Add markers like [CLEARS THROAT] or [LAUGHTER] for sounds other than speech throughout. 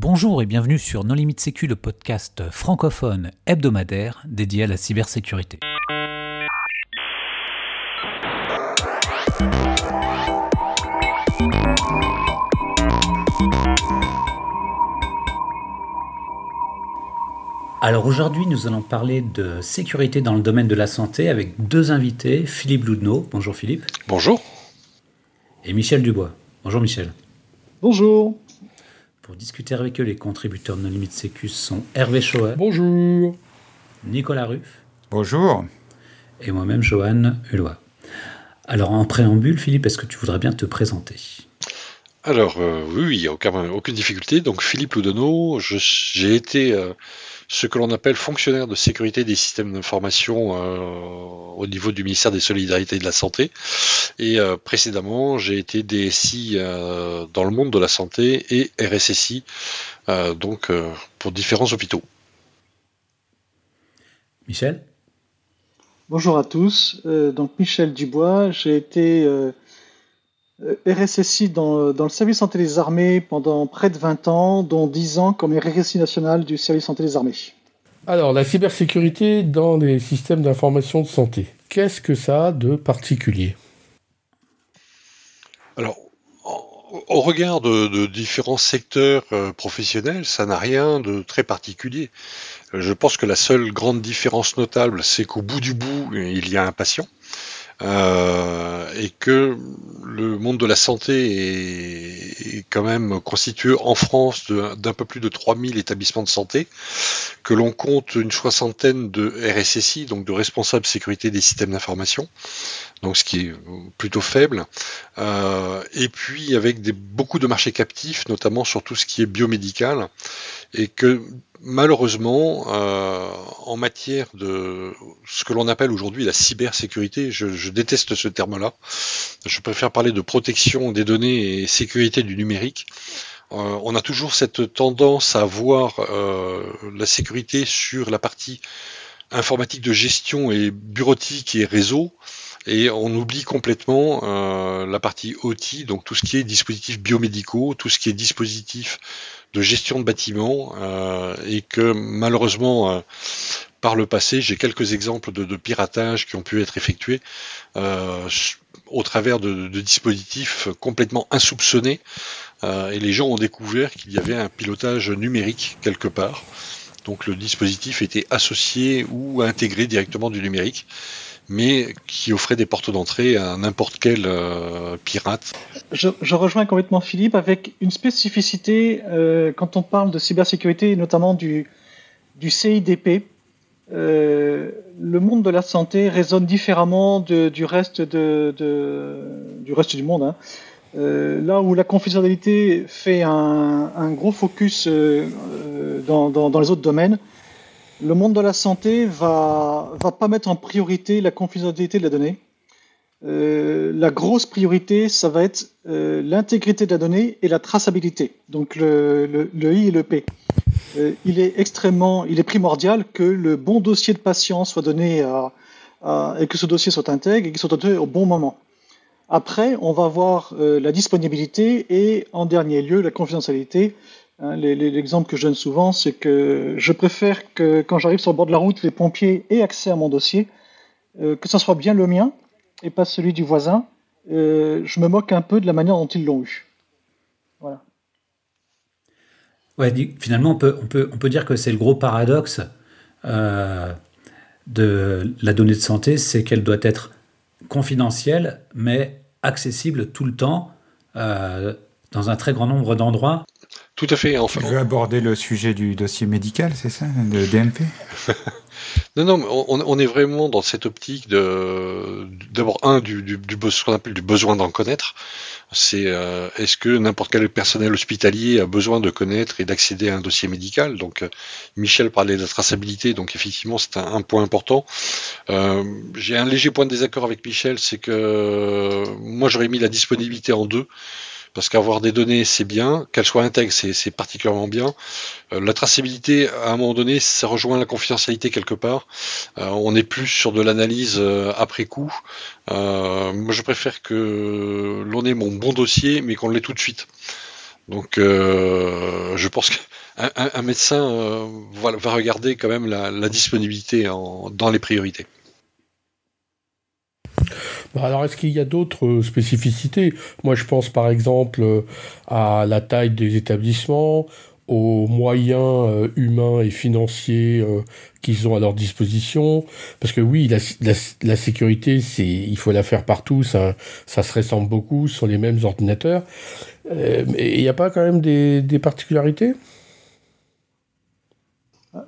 Bonjour et bienvenue sur Non Limite Sécu, le podcast francophone hebdomadaire dédié à la cybersécurité. Alors aujourd'hui, nous allons parler de sécurité dans le domaine de la santé avec deux invités, Philippe Loudneau. Bonjour Philippe. Bonjour. Et Michel Dubois. Bonjour Michel. Bonjour. Pour discuter avec eux, les contributeurs de nos limites sécu sont Hervé Chauer. Bonjour. Nicolas Ruff. Bonjour. Et moi-même, Johan Hulot. Alors en préambule, Philippe, est-ce que tu voudrais bien te présenter? Alors euh, oui, il n'y a aucune difficulté. Donc Philippe Loudneau, j'ai été... Euh, ce que l'on appelle fonctionnaire de sécurité des systèmes d'information euh, au niveau du ministère des Solidarités et de la Santé. Et euh, précédemment, j'ai été DSI euh, dans le monde de la santé et RSSI, donc pour différents hôpitaux. Michel? Bonjour à tous. donc Michel Dubois, j'ai été RSSI dans, dans, le service santé des armées pendant près de 20 ans, dont 10 ans comme RSSI national du service santé des armées. Alors, la cybersécurité dans les systèmes d'information de santé, qu'est-ce que ça a de particulier? Alors, au regard de, différents secteurs euh, professionnels, ça n'a rien de très particulier. Je pense que la seule grande différence notable, c'est qu'au bout du bout, il y a un patient. Euh, et que le monde de la santé est, quand même constitué en France d'un peu plus de 3000 établissements de santé, que l'on compte une soixantaine de RSSI, donc de responsables sécurité des systèmes d'information, donc ce qui est plutôt faible, euh, et puis avec des, beaucoup de marchés captifs, notamment sur tout ce qui est biomédical, et que malheureusement, euh, en matière de ce que l'on appelle aujourd'hui la cybersécurité, je, déteste ce terme-là. Je préfère parler de protection des données et sécurité du numérique. Euh, on a toujours cette tendance à voir euh, la sécurité sur la partie informatique de gestion et bureautique et réseau, et on oublie complètement la partie OT, donc tout ce qui est dispositifs biomédicaux, tout ce qui est dispositifs de gestion de bâtiments, euh, et que malheureusement, euh, par le passé, j'ai quelques exemples de, piratage qui ont pu être effectués au travers de, dispositifs complètement insoupçonnés, et les gens ont découvert qu'il y avait un pilotage numérique quelque part. Donc le dispositif était associé ou intégré directement du numérique mais qui offrait des portes d'entrée à n'importe quel euh, pirate. Je, rejoins complètement Philippe avec une spécificité euh, quand on parle de cybersécurité, notamment du, du CIDP. Euh, le monde de la santé résonne différemment du, reste du monde. Hein. là où la confidentialité fait un, gros focus dans, les autres domaines, le monde de la santé va va pas mettre en priorité la confidentialité de la donnée. Euh, la grosse priorité, ça va être euh, l'intégrité de la donnée et la traçabilité. Donc le, le, I et le P. Euh, il est extrêmement, il est primordial que le bon dossier de patient soit donné à, à, et que ce dossier soit intègre et qu'il soit donné au bon moment. Après, on va voir la disponibilité et en dernier lieu la confidentialité Hein, l'exemple que je donne souvent, c'est que je préfère que quand j'arrive sur le bord de la route, les pompiers aient accès à mon dossier, euh, que ce soit bien le mien et pas celui du voisin. Euh, je me moque un peu de la manière dont ils l'ont eu. Voilà. Ouais, finalement, on peut, on peut, on peut dire que c'est le gros paradoxe euh, de la donnée de santé, c'est qu'elle doit être confidentielle, mais accessible tout le temps, dans un très grand nombre d'endroits. Tout à fait. Enfin, tu veux aborder le sujet du dossier médical, c'est ça, de DMP [LAUGHS] Non, non, on, on, est vraiment dans cette optique de, d'abord un du, du, du ce qu'on appelle du besoin d'en connaître. C'est euh, est-ce que n'importe quel personnel hospitalier a besoin de connaître et d'accéder à un dossier médical? Donc euh, Michel parlait de la traçabilité, donc effectivement c'est un, un, point important. Euh, j'ai un léger point de désaccord avec Michel, c'est que moi j'aurais mis la disponibilité en deux parce qu'avoir des données, c'est bien, qu'elles soient intègres, c'est particulièrement bien. Euh, la traçabilité, à un moment donné, ça rejoint la confidentialité quelque part. Euh, on est plus sur de l'analyse euh, après coup. moi, je préfère que l'on ait mon bon dossier, mais qu'on l'ait tout de suite. Donc, je pense que un, médecin va, regarder quand même la, disponibilité dans les priorités. Bah, alors, est-ce qu'il y a d'autres spécificités? Moi, je pense par exemple à la taille des établissements, aux moyens euh, humains et financiers euh, qu'ils ont à leur disposition. Parce que oui, la, sécurité, il faut la faire partout, ça, se ressemble beaucoup sur les mêmes ordinateurs. Euh, mais il n'y a pas quand même des, particularités?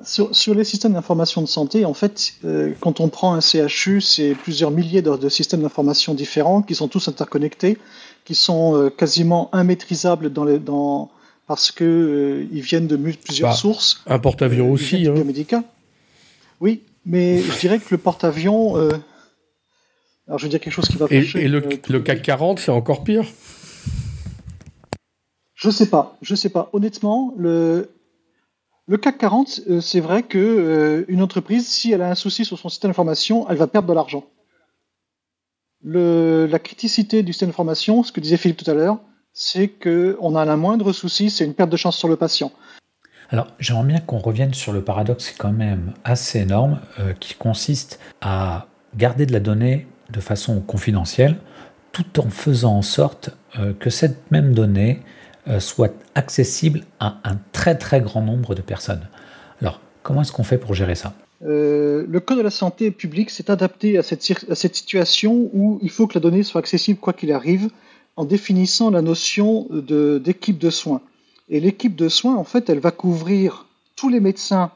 Sur, les systèmes d'information de santé, en fait, quand on prend un CHU, c'est plusieurs milliers de, de systèmes d'information différents qui sont tous interconnectés, qui sont quasiment immaîtrisables dans les, dans, parce qu'ils euh, viennent de plusieurs bah, sources. Un porte-avions euh, aussi. Hein. Oui, mais je dirais que le porte-avions. Euh, alors je vais dire quelque chose qui va Et, et le, CAC 40, c'est encore pire? Je sais pas, je sais pas. Honnêtement, le, le CAC 40, c'est vrai que une entreprise, si elle a un souci sur son système d'information, elle va perdre de l'argent. la criticité du système d'information, ce que disait Philippe tout à l'heure, c'est qu'on a la moindre souci, c'est une perte de chance sur le patient. Alors, j'aimerais bien qu'on revienne sur le paradoxe quand même assez énorme euh, qui consiste à garder de la donnée de façon confidentielle tout en faisant en sorte euh, que cette même donnée euh, soit accessible à un très très grand nombre de personnes. Alors, comment est-ce qu'on fait pour gérer ça? Le Code de la santé publique s'est adapté à cette, situation où il faut que la donnée soit accessible quoi qu'il arrive, en définissant la notion d'équipe de, soins. Et l'équipe de soins, en fait, elle va couvrir tous les médecins,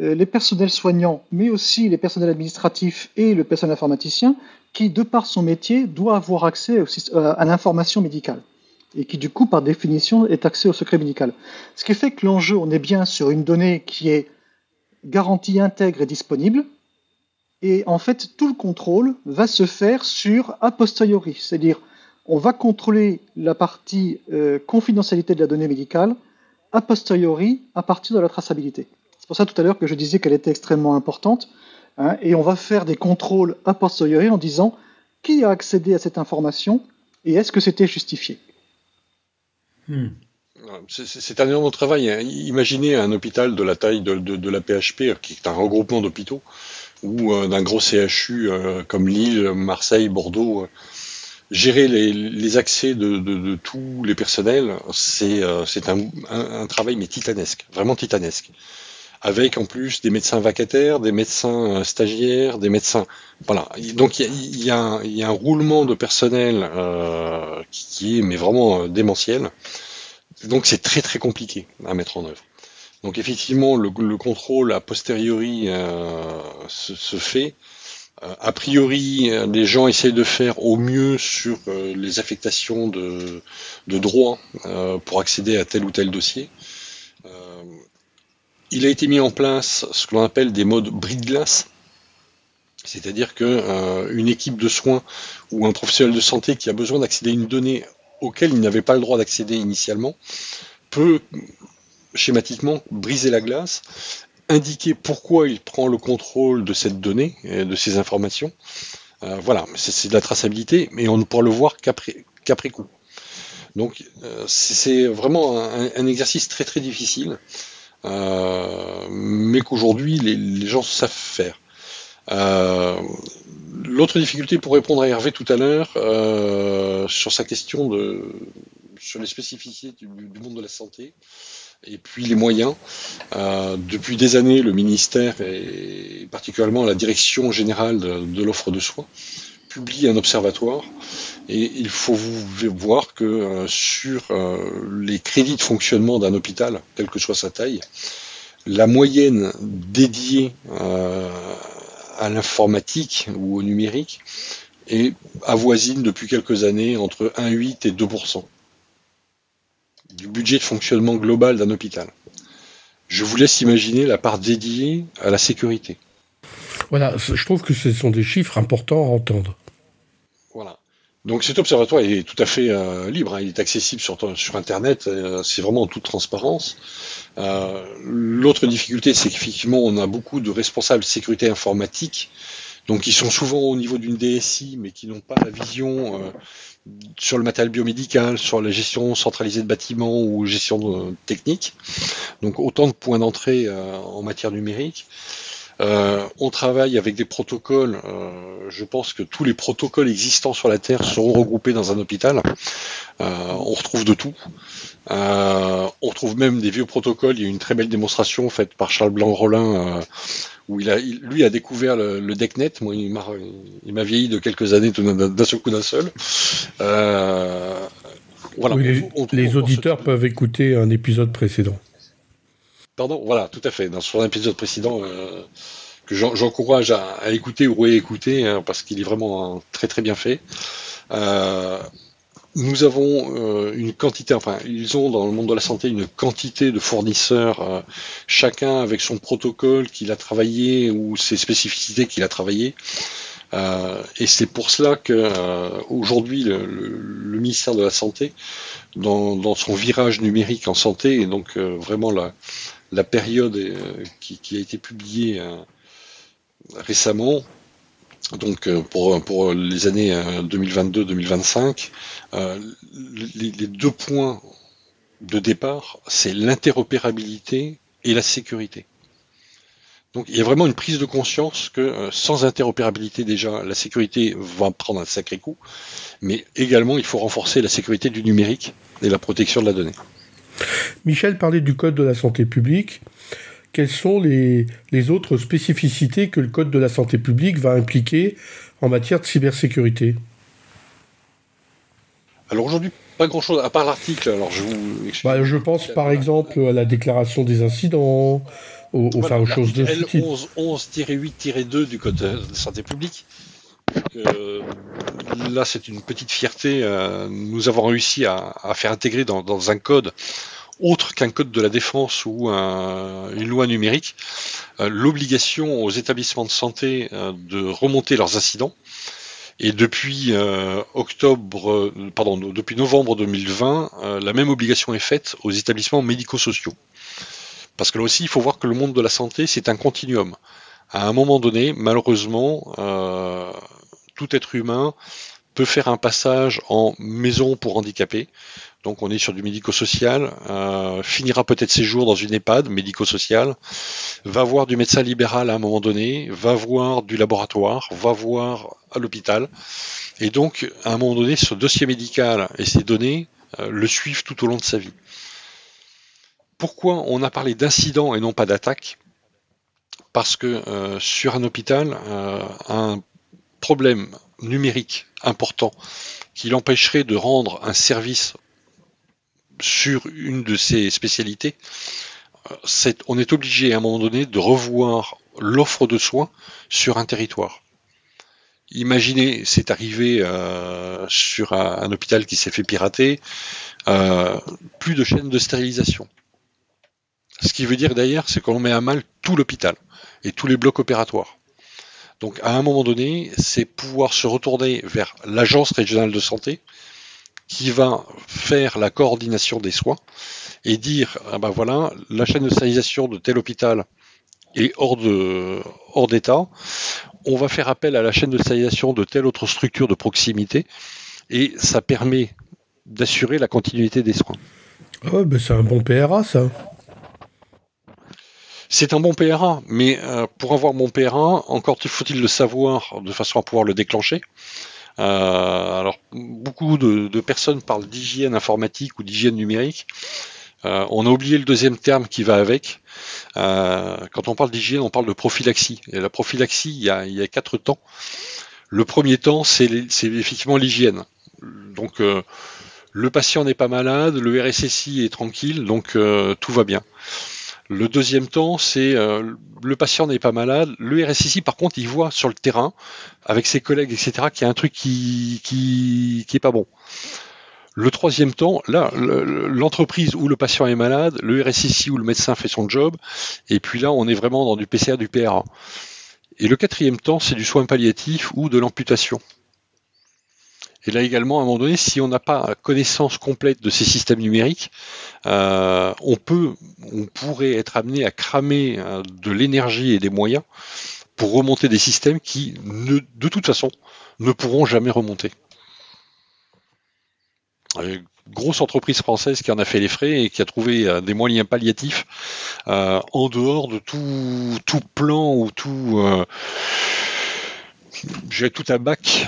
euh, les personnels soignants, mais aussi les personnels administratifs et le personnel informaticien, qui, de par son métier, doit avoir accès euh, à l'information médicale et qui, du coup, par définition, est accès au secret médical. Ce qui fait que l'enjeu, on est bien sur une donnée qui est garantie, intègre et disponible, et en fait, tout le contrôle va se faire sur a posteriori, c'est-à-dire on va contrôler la partie euh, confidentialité de la donnée médicale a posteriori à partir de la traçabilité. C'est pour ça tout à l'heure que je disais qu'elle était extrêmement importante. Hein, et on va faire des contrôles a posteriori en disant qui a accédé à cette information et est-ce que c'était justifié. Hmm. C'est un énorme travail. Hein. Imaginez un hôpital de la taille de, la PHP, qui est un regroupement d'hôpitaux, ou euh, d'un gros CHU euh, comme Lille, Marseille, Bordeaux gérer les, accès de, tous les personnels, c'est euh, un, travail mais titanesque, vraiment titanesque. Avec en plus des médecins vacataires, des médecins euh, stagiaires, des médecins. Voilà. Donc il y a, un roulement de personnel euh, qui, est mais vraiment démentiel. Donc c'est très très compliqué à mettre en œuvre. Donc effectivement, le, contrôle a posteriori se, fait. Euh, a priori, les gens essayent de faire au mieux sur euh, les affectations de, de droits euh, pour accéder à tel ou tel dossier. Il a été mis en place ce que l'on appelle des modes bris de glace, c'est-à-dire qu'une équipe de soins ou un professionnel de santé qui a besoin d'accéder à une donnée auquel il n'avait pas le droit d'accéder initialement peut schématiquement briser la glace indiquer pourquoi il prend le contrôle de cette donnée, et de ces informations. Euh, voilà, c'est de la traçabilité, mais on ne pourra le voir qu'après coup. Donc euh, c'est vraiment un, exercice très très difficile, euh, mais qu'aujourd'hui les, gens savent faire. L'autre difficulté pour répondre à Hervé tout à l'heure sur sa question de sur les spécificités du monde de la santé, et puis les moyens. Euh, depuis des années, le ministère et particulièrement la direction générale de, l'offre de soins publie un observatoire et il faut vous voir que euh, sur euh, les crédits de fonctionnement d'un hôpital, quelle que soit sa taille, la moyenne dédiée à l'informatique ou au numérique est avoisine depuis quelques années entre 1,8 et 2% du budget de fonctionnement global d'un hôpital. Je vous laisse imaginer la part dédiée à la sécurité. Voilà, je trouve que ce sont des chiffres importants à entendre. Voilà. Donc cet observatoire est tout à fait euh, libre, hein. il est accessible sur, Internet, euh, c'est vraiment en toute transparence. Euh, l'autre difficulté, c'est qu'effectivement, on a beaucoup de responsables de sécurité informatique donc qui sont souvent au niveau d'une DSI, mais qui n'ont pas la vision sur le matériel biomédical, sur la gestion centralisée de bâtiments ou gestion technique. Donc autant de points d'entrée en matière numérique. Euh, on travaille avec des protocoles. Euh, je pense que tous les protocoles existants sur la Terre seront regroupés dans un hôpital. Euh, on retrouve de tout. on retrouve même des vieux protocoles. Il y a une très belle démonstration faite par Charles Blanc-Rollin où il a, lui a découvert le, le DECnet. Moi, il m'a, vieilli de quelques années d'un seul coup d'un seul. voilà. les, auditeurs peuvent écouter un épisode précédent. Voilà, tout à fait. Dans son épisode précédent, euh, que j'encourage à, écouter ou réécouter, hein, parce qu'il est vraiment très très bien fait. Euh, nous avons euh, une quantité, enfin, ils ont dans le monde de la santé une quantité de fournisseurs, chacun avec son protocole qu'il a travaillé ou ses spécificités qu'il a travaillé. et c'est pour cela que aujourd'hui le, ministère de la santé, dans, dans, son virage numérique en santé, et donc vraiment la, la période euh, qui, a été publiée euh, récemment, donc euh, pour, pour les années 2022-2025, les, deux points de départ, c'est l'interopérabilité et la sécurité. Donc il y a vraiment une prise de conscience que sans interopérabilité déjà, la sécurité va prendre un sacré coup, mais également il faut renforcer la sécurité du numérique et la protection de la donnée. Michel parlait du Code de la santé publique. Quelles sont les, autres spécificités que le Code de la santé publique va impliquer en matière de cybersécurité? Alors aujourd'hui, pas grand-chose, à part l'article. Alors je bah, je pense par exemple à la déclaration des incidents, aux, aux, choses de ce type. 11-8-2 du Code de la santé publique. Euh, là, c'est une petite fierté. Euh, nous avons réussi à, faire intégrer dans, un code autre qu'un code de la défense ou une loi numérique, euh, l'obligation aux établissements de santé de remonter leurs incidents. Et depuis octobre, pardon, depuis novembre 2020, la même obligation est faite aux établissements médico-sociaux. Parce que là aussi, il faut voir que le monde de la santé, c'est un continuum. À un moment donné, malheureusement, tout être humain peut faire un passage en maison pour handicapés. Donc on est sur du médico-social, euh, finira peut-être ses jours dans une EHPAD médico-social, va voir du médecin libéral à un moment donné, va voir du laboratoire, va voir à l'hôpital. Et donc à un moment donné, ce dossier médical et ces données euh, le suivent tout au long de sa vie. Pourquoi on a parlé d'incident et non pas d'attaque Parce que euh, sur un hôpital, un problème numérique important qui l'empêcherait de rendre un service sur une de ses spécialités, on est obligé à un moment donné de revoir l'offre de soins sur un territoire. Imaginez, c'est arrivé euh, sur un, hôpital qui s'est fait pirater, euh, plus de chaînes de stérilisation. Ce qui veut dire d'ailleurs, c'est qu'on met à mal tout l'hôpital et tous les blocs opératoires. Donc à un moment donné, c'est pouvoir se retourner vers l'agence régionale de santé qui va faire la coordination des soins et dire ah ben voilà, la chaîne de stérilisation de tel hôpital est hors de hors d'état. On va faire appel à la chaîne de stérilisation de telle autre structure de proximité et ça permet d'assurer la continuité des soins. Oh, ben c'est un bon PRA ça. C'est un bon PRA, mais euh, pour avoir mon PRA, encore faut-il le savoir de façon à pouvoir le déclencher? Euh, alors, beaucoup de, personnes parlent d'hygiène informatique ou d'hygiène numérique. Euh, on a oublié le deuxième terme qui va avec. quand on parle d'hygiène, on parle de prophylaxie. Et la prophylaxie, il y a, quatre temps. Le premier temps, c'est effectivement l'hygiène. Donc, le patient n'est pas malade, le RSSI est tranquille, donc tout va bien. Le deuxième temps, c'est euh, le patient n'est pas malade. Le RSSI, par contre, il voit sur le terrain, avec ses collègues, etc., qu'il y a un truc qui, qui, est pas bon. Le troisième temps, là, l'entreprise où le patient est malade, le RSSI où le médecin fait son job, et puis là, on est vraiment dans du PCA, du PRA. Et le quatrième temps, c'est du soin palliatif ou de l'amputation. Et là également, à un moment donné, si on n'a pas connaissance complète de ces systèmes numériques, euh, on peut, on pourrait être amené à cramer euh, de l'énergie et des moyens pour remonter des systèmes qui, ne, de toute façon, ne pourront jamais remonter. Une grosse entreprise française qui en a fait les frais et qui a trouvé euh, des moyens palliatifs euh, en dehors de tout, tout plan ou tout euh, j'ai tout un bac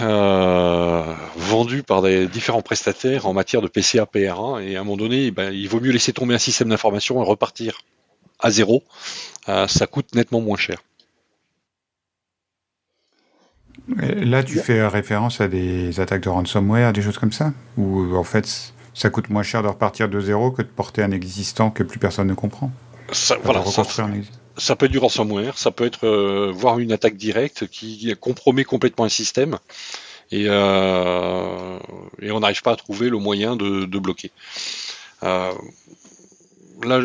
vendu par des différents prestataires en matière de PCA PR1 et à un moment donné, ben, il vaut mieux laisser tomber un système d'information et repartir à zéro. ça coûte nettement moins cher. Là, tu fais référence à des attaques de ransomware, des choses comme ça Ou en fait, ça coûte moins cher de repartir de zéro que de porter un existant que plus personne ne comprend? Ça, voilà, ça, peut être du ransomware, ça peut être euh, voir une attaque directe qui compromet complètement un système et, euh, et on n'arrive pas à trouver le moyen de, de bloquer. Euh, là,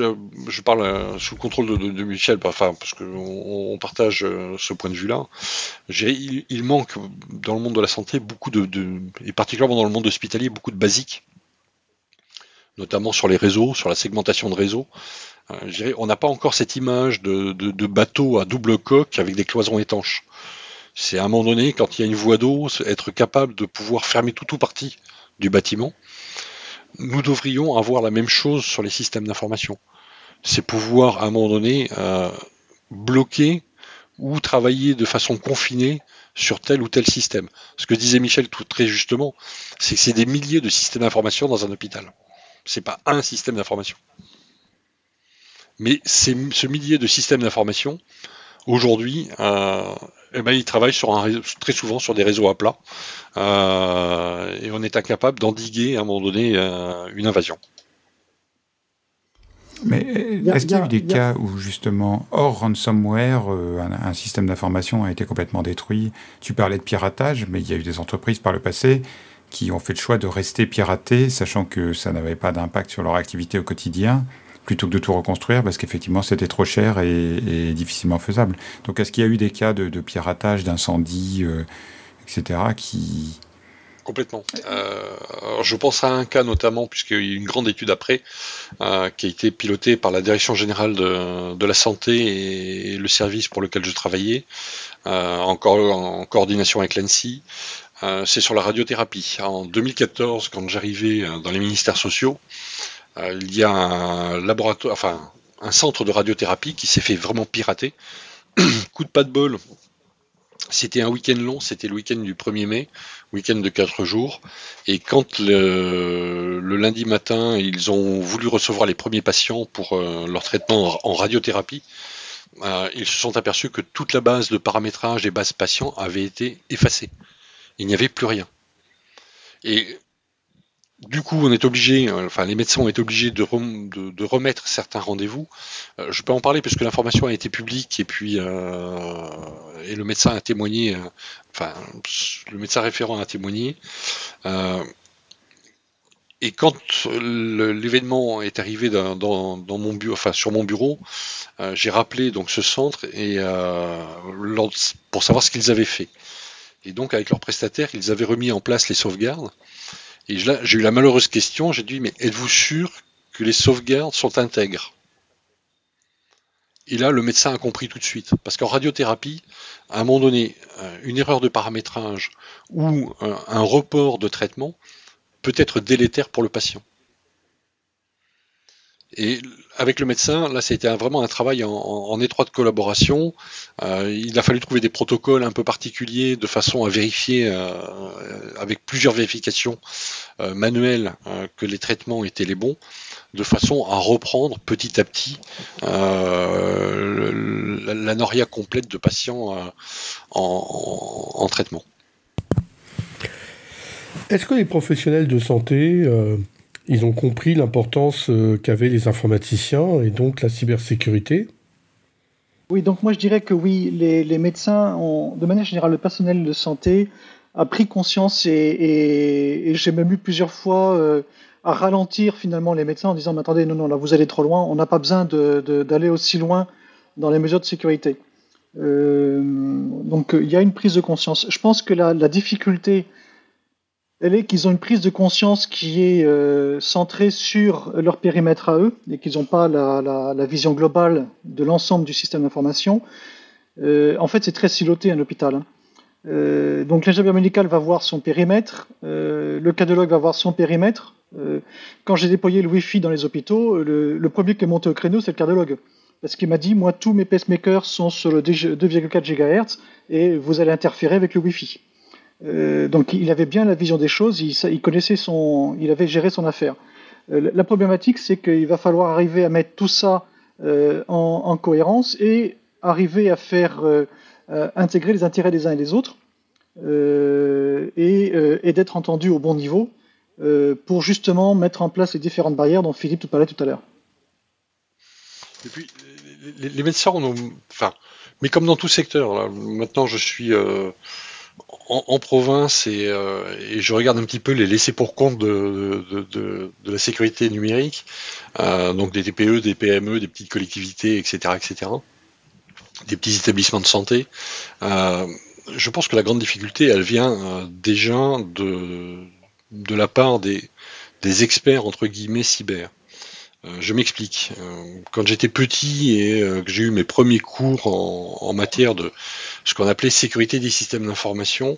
je parle euh, sous le contrôle de, Michel, enfin, parce qu'on on partage euh, ce point de vue-là. Il, il, manque dans le monde de la santé beaucoup de, et particulièrement dans le monde hospitalier, beaucoup de basiques, notamment sur les réseaux, sur la segmentation de réseaux. Euh, on n'a pas encore cette image de, de, bateau à double coque avec des cloisons étanches. C'est à un moment donné, quand il y a une voie d'eau, être capable de pouvoir fermer tout ou partie du bâtiment nous devrions avoir la même chose sur les systèmes d'information. C'est pouvoir, à un moment donné, euh, bloquer ou travailler de façon confinée sur tel ou tel système. Ce que disait Michel tout très justement, c'est que c'est des milliers de systèmes d'information dans un hôpital. C'est pas un système d'information. Mais ce millier de systèmes d'information, aujourd'hui, euh, eh ben, ils travaillent sur un très souvent sur des réseaux à plat. Euh, et on est incapable d'endiguer à un moment donné euh, une invasion. Mais est-ce qu'il y a eu des cas où justement, hors ransomware, euh, un, système d'information a été complètement détruit? Tu parlais de piratage, mais il y a eu des entreprises par le passé qui ont fait le choix de rester piratées, sachant que ça n'avait pas d'impact sur leur activité au quotidien plutôt que de tout reconstruire parce qu'effectivement c'était trop cher et, difficilement faisable. Donc est-ce qu'il y a eu des cas de, piratage, d'incendie, euh, etc. qui... Complètement. Euh, je pense à un cas notamment, puisqu'il y a eu une grande étude après, euh, qui a été pilotée par la Direction générale de, la santé et, le service pour lequel je travaillais, encore en coordination avec l'ANSI. c'est sur la radiothérapie. En 2014, quand j'arrivais dans les ministères sociaux, il y a un laboratoire, enfin un centre de radiothérapie qui s'est fait vraiment pirater. [CLEARS THROAT] Coup de pas de bol. C'était un week-end long, c'était le week-end du 1er mai, week-end de 4 jours. Et quand le, lundi matin, ils ont voulu recevoir les premiers patients pour euh, leur traitement en radiothérapie, euh, ils se sont aperçus que toute la base de paramétrage des bases patients avait été effacée. Il n'y avait plus rien. Et du coup, on est obligé, euh, enfin les médecins ont été obligés de, remettre certains rendez-vous. Euh, je peux en parler parce que l'information a été publique et puis euh, et le médecin a témoigné, enfin le médecin référent a témoigné. et quand l'événement est arrivé dans, mon bureau, enfin sur mon bureau, j'ai rappelé donc ce centre et pour savoir ce qu'ils avaient fait. Et donc avec leurs prestataires, ils avaient remis en place les sauvegardes. Et j'ai eu la malheureuse question, j'ai dit, mais êtes-vous sûr que les sauvegardes sont intègres? Et là, le médecin a compris tout de suite. Parce qu'en radiothérapie, à un moment donné, euh, une erreur de paramétrage ou euh, un report de traitement peut être délétère pour le patient. Et avec le médecin, là, c'était vraiment un travail en, étroite collaboration. Euh, il a fallu trouver des protocoles un peu particuliers de façon à vérifier, euh, avec plusieurs vérifications euh, manuelles, que les traitements étaient les bons, de façon à reprendre petit à petit la, noria complète de patients en traitement. Est-ce que les professionnels de santé ils ont compris l'importance euh, qu'avaient les informaticiens et donc la cybersécurité Oui, donc moi je dirais que oui, les, médecins, de manière générale, le personnel de santé a pris conscience et, j'ai même eu plusieurs fois euh, à ralentir finalement les médecins en disant mais attendez, non, non, là vous allez trop loin, on n'a pas besoin d'aller aussi loin dans les mesures de sécurité. Euh, donc il y a une prise de conscience. Je pense que la difficulté elle est qu'ils ont une prise de conscience qui est euh, centrée sur leur périmètre à eux et qu'ils n'ont pas la, vision globale de l'ensemble du système d'information. en fait, c'est très siloté un hôpital. Hein. donc l'ingénieur médical va voir son périmètre, le cadologue va voir son périmètre. quand j'ai déployé le Wi-Fi dans les hôpitaux, le, le premier qui est monté au créneau, c'est le cardiologue parce qu'il m'a dit, moi, tous mes pacemakers sont sur le 2,4 GHz et vous allez interférer avec le Wi-Fi. Euh, donc il avait bien la vision des choses, il, connaissait son, il avait géré son affaire. Euh, la problématique, c'est qu'il va falloir arriver à mettre tout ça euh, en, cohérence et arriver à faire intégrer les intérêts des uns et des autres et, d'être entendu au bon niveau pour justement mettre en place les différentes barrières dont Philippe parlait tout à l'heure. Les, médecins, on, enfin, mais comme dans tout secteur, maintenant je suis euh, en, province euh, et, je regarde un petit peu les laissés pour compte de, la sécurité numérique, euh, donc des TPE, des PME, des petites collectivités, etc., etc., des petits établissements de santé. je pense que la grande difficulté, elle vient déjà de, de la part des, des experts entre guillemets cyber. Euh, je m'explique. Euh, quand j'étais petit et euh, que j'ai eu mes premiers cours en, matière de ce qu'on appelait sécurité des systèmes d'information,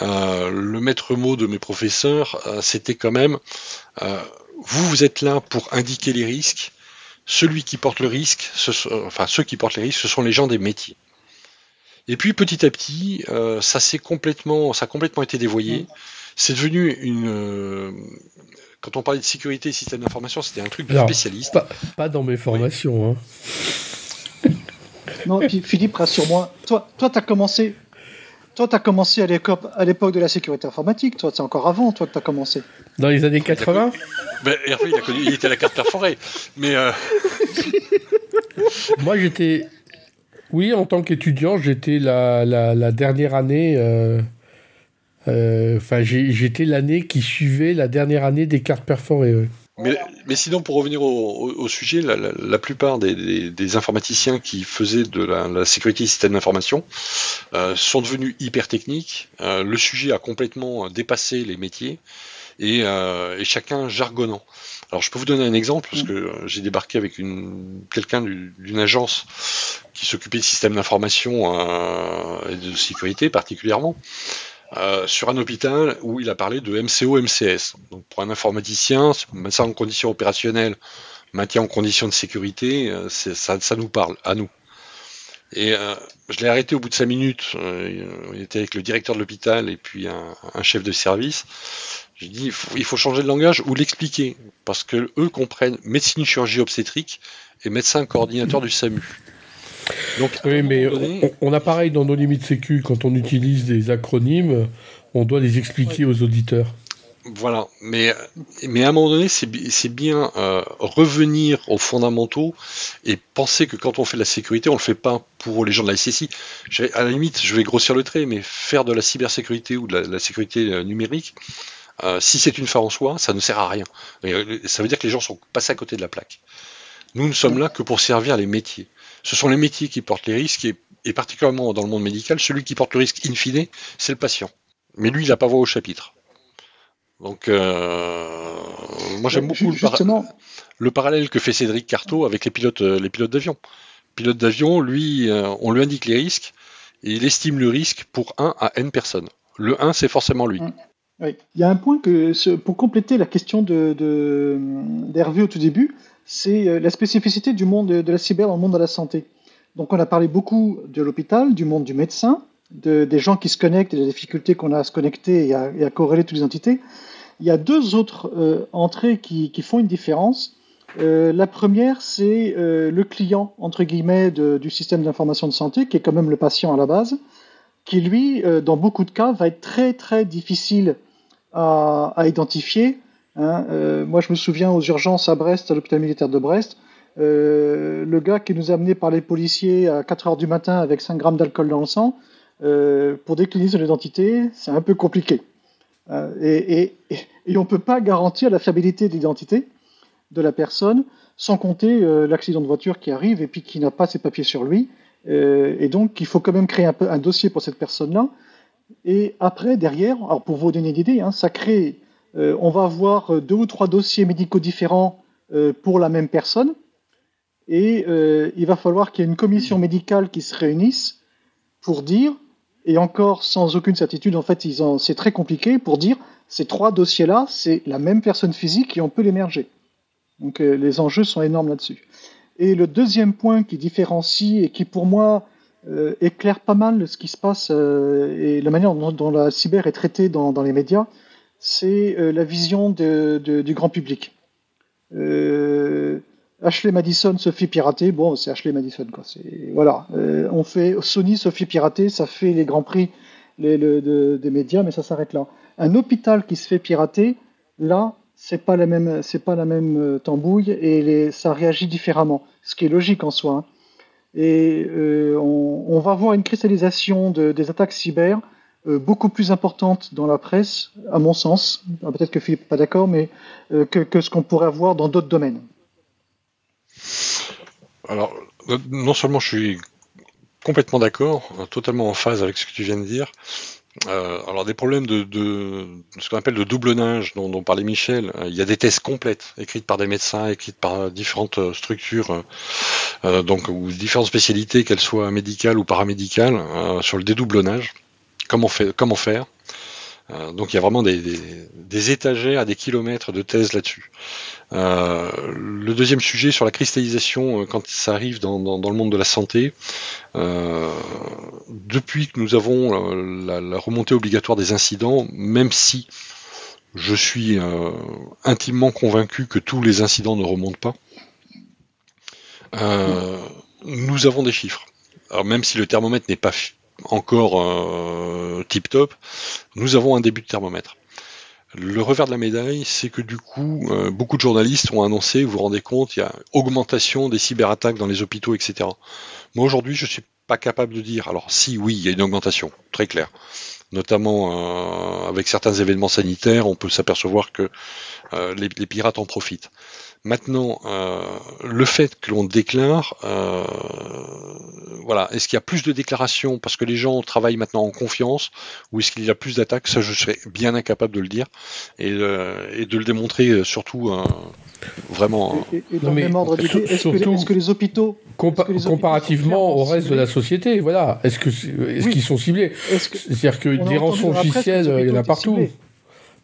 le maître mot de mes professeurs, c'était quand même vous, vous êtes là pour indiquer les risques. Celui qui porte le risque, enfin ceux qui portent les risques, ce sont les gens des métiers. Et puis petit à petit, ça s'est complètement, ça a complètement été dévoyé. C'est devenu une, quand on parlait de sécurité et système d'information, c'était un truc de spécialiste. Pas, dans mes formations. Hein. non, et puis Philippe, rassure-moi. Toi, toi, as commencé. Toi, tu as commencé à l'époque de la sécurité informatique. Toi, c'est encore avant, toi, que tu as commencé. Dans les années 80 ben, Hervé, il, a connu, il était à la carte perforée. Mais. Euh, Moi, j'étais. Oui, en tant qu'étudiant, j'étais la, la, dernière année. Euh, enfin, j'étais l'année qui suivait la dernière année des cartes perforées. Mais, sinon, pour revenir au, sujet, la, plupart des, informaticiens qui faisaient de la, sécurité des systèmes d'information euh, sont devenus hyper techniques. Euh, le sujet a complètement dépassé les métiers et, chacun jargonnant. Alors, je peux vous donner un exemple parce que j'ai débarqué avec quelqu'un d'une agence qui s'occupait de systèmes d'information et de sécurité particulièrement. Euh, sur un hôpital où il a parlé de MCO, MCS. Donc pour un informaticien, ça en conditions opérationnelles, maintien en conditions de sécurité, euh, ça, ça, nous parle, à nous. Et euh, je l'ai arrêté au bout de cinq minutes. il était avec le directeur de l'hôpital et puis un, chef de service. J'ai dit il faut, il faut, changer de langage ou l'expliquer parce que eux comprennent médecine chirurgie obstétrique et médecin coordinateur du SAMU oui, mais on, a pareil dans nos limites sécu, quand on utilise des acronymes, on doit les expliquer aux auditeurs. Voilà, mais, mais à un moment donné, c'est bien euh, revenir aux fondamentaux et penser que quand on fait de la sécurité, on ne le fait pas pour les gens de la SSI. À la limite, je vais grossir le trait, mais faire de la cybersécurité ou de la, sécurité euh, numérique, euh, si c'est une fin en soi, ça ne sert à rien. ça veut dire que les gens sont passés à côté de la plaque. Nous ne sommes là que pour servir les métiers ce sont les métiers qui portent les risques et, particulièrement dans le monde médical, celui qui porte le risque in fine, c'est le patient. Mais lui, il n'a pas voix au chapitre. Donc, euh, moi j'aime beaucoup le, parallèle que fait Cédric Carto avec les pilotes, euh, les pilotes d'avion. Pilote d'avion, lui, euh, on lui indique les risques et il estime le risque pour 1 à n personnes. Le 1, c'est forcément lui. Il y a un point que, pour compléter la question d'Hervé de, au tout début, c'est euh, la spécificité du monde de la cyber dans le monde de la santé. Donc on a parlé beaucoup de l'hôpital, du monde du médecin, des gens qui se connectent et des difficultés qu'on a à se connecter et à, corréler toutes les entités. Il y a deux autres euh, entrées qui, font une différence. Euh, la première, c'est le client, entre guillemets, du système d'information de santé, qui est quand même le patient à la base, qui, lui, dans beaucoup de cas, va être très, très difficile à, à identifier Hein, euh, moi, je me souviens aux urgences à Brest, à l'hôpital militaire de Brest, euh, le gars qui nous a amenés par les policiers à 4 heures du matin avec 5 grammes d'alcool dans le sang, euh, pour décliner son identité, c'est un peu compliqué. Et, on ne peut pas garantir la fiabilité de l'identité de la personne, sans compter l'accident de voiture qui arrive et puis qui n'a pas ses papiers sur lui. et donc, il faut quand même créer un, dossier pour cette personne-là. Et après, derrière, alors pour vous donner une idée, hein, ça crée euh, on va avoir euh, deux ou trois dossiers médicaux différents euh, pour la même personne. Et il va falloir qu'il y ait une commission médicale qui se réunisse pour dire, et encore sans aucune certitude, en fait, c'est très compliqué pour dire ces trois dossiers-là, c'est la même personne physique et on peut les merger. Donc les enjeux sont énormes là-dessus. Et le deuxième point qui différencie et qui pour moi éclaire pas mal ce qui se passe et la manière dont, la cyber est traitée dans, les médias, c'est la vision du grand public. Ashley Madison se fait pirater, bon c'est Ashley Madison quoi. Voilà, on fait Sony se fait pirater, ça fait les grands prix les, des médias, mais ça s'arrête là. Un hôpital qui se fait pirater, là c'est pas la même, c'est pas la même euh, tambouille et ça réagit différemment, ce qui est logique en soi. Hein. Et euh, on, va voir une cristallisation des attaques cyber euh, beaucoup plus importante dans la presse, à mon sens. Ah, peut-être que Philippe n'est pas d'accord, mais que, ce qu'on pourrait avoir dans d'autres domaines. Alors, non seulement je suis complètement d'accord, totalement en phase avec ce que tu viens de dire, euh, alors des problèmes de, ce qu'on appelle de doublonnage dont, dont parlait Michel, euh, il y a des tests complètes écrites par des médecins, écrites par différentes euh, structures, donc ou différentes spécialités, qu'elles soient médicales ou paramédicales, sur le dédoublonnage. Comment, faire euh, donc il y a vraiment des, étagères à des kilomètres de thèses là-dessus. Euh, le deuxième sujet sur la cristallisation, euh, quand ça arrive dans, le monde de la santé, depuis que nous avons la, remontée obligatoire des incidents, même si je suis intimement convaincu que tous les incidents ne remontent pas, nous avons des chiffres. Alors même si le thermomètre n'est pas encore euh, tip top, nous avons un début de thermomètre. Le revers de la médaille, c'est que du coup, euh, beaucoup de journalistes ont annoncé, vous vous rendez compte, il y a augmentation des cyberattaques dans les hôpitaux, etc. Moi aujourd'hui, je suis pas capable de dire. Alors si, oui, il y a une augmentation, très claire. Notamment euh, avec certains événements sanitaires, on peut s'apercevoir que les, pirates en profitent. Maintenant, euh, le fait que l'on déclare, euh, voilà, est-ce qu'il y a plus de déclarations parce que les gens travaillent maintenant en confiance, ou est-ce qu'il y a plus d'attaques? Ça, je serais bien incapable de le dire et, euh, de le démontrer surtout vraiment. Et, dans le même ordre d'idée, est-ce que, les hôpitaux, comparativement au reste de la société, voilà, est-ce que est-ce qu'ils sont ciblés? C'est-à-dire que des rançons officielles, il y en a partout.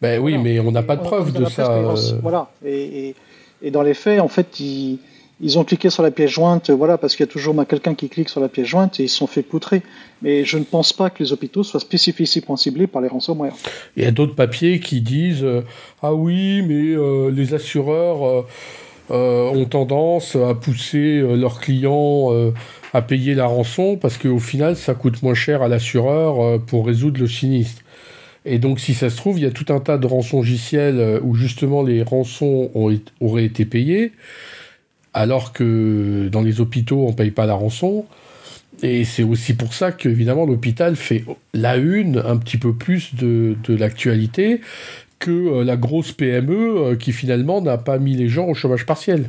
Ben oui, mais on n'a pas de preuve de ça. Voilà, et et dans les faits, en fait, ils, ils ont cliqué sur la pièce jointe, voilà, parce qu'il y a toujours quelqu'un qui clique sur la pièce jointe et ils se sont fait poutrer. Mais je ne pense pas que les hôpitaux soient spécifiquement ciblés par les ransomware. Il y a d'autres papiers qui disent euh, Ah oui, mais euh, les assureurs euh, ont tendance à pousser leurs clients à payer la rançon parce qu'au final, ça coûte moins cher à l'assureur pour résoudre le sinistre. Et donc, si ça se trouve, il y a tout un tas de rançons logiciels euh, où justement les rançons auraient été payées, alors que dans les hôpitaux, on ne paye pas la rançon. Et c'est aussi pour ça qu'évidemment l'hôpital fait la une un petit peu plus de, l'actualité que euh, la grosse PME euh, qui finalement n'a pas mis les gens au chômage partiel.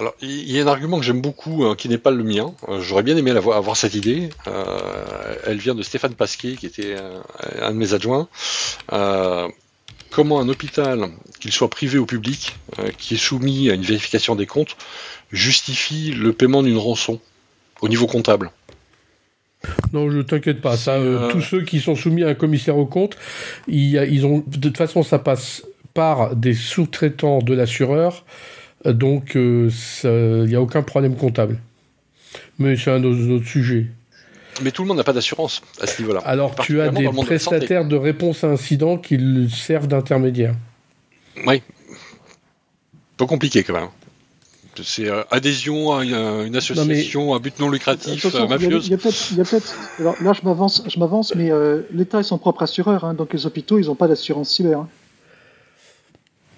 Alors, il y a un argument que j'aime beaucoup, hein, qui n'est pas le mien. Euh, j'aurais bien aimé avoir, cette idée. Euh, elle vient de Stéphane Pasquier, qui était euh, un de mes adjoints. comment un hôpital, qu'il soit privé ou public, qui est soumis à une vérification des comptes, justifie le paiement d'une rançon au niveau comptable? Non, je t'inquiète pas. Ça, tous ceux qui sont soumis à un commissaire aux comptes, ils ont, de toute façon, ça passe par des sous-traitants de l'assureur donc, il euh, n'y a aucun problème comptable. Mais c'est un autre, sujet. Mais tout le monde n'a pas d'assurance à ce niveau-là. Alors, tu as des prestataires de, réponse à incident qui servent d'intermédiaire. Oui. Peu compliqué quand même. C'est euh, adhésion à une, association à but non lucratif euh, mafieuse. Il y a, peut-être. alors là, je m'avance, je m'avance, mais l'État est son propre assureur. Hein, donc les hôpitaux, ils n'ont pas d'assurance cyber. Hein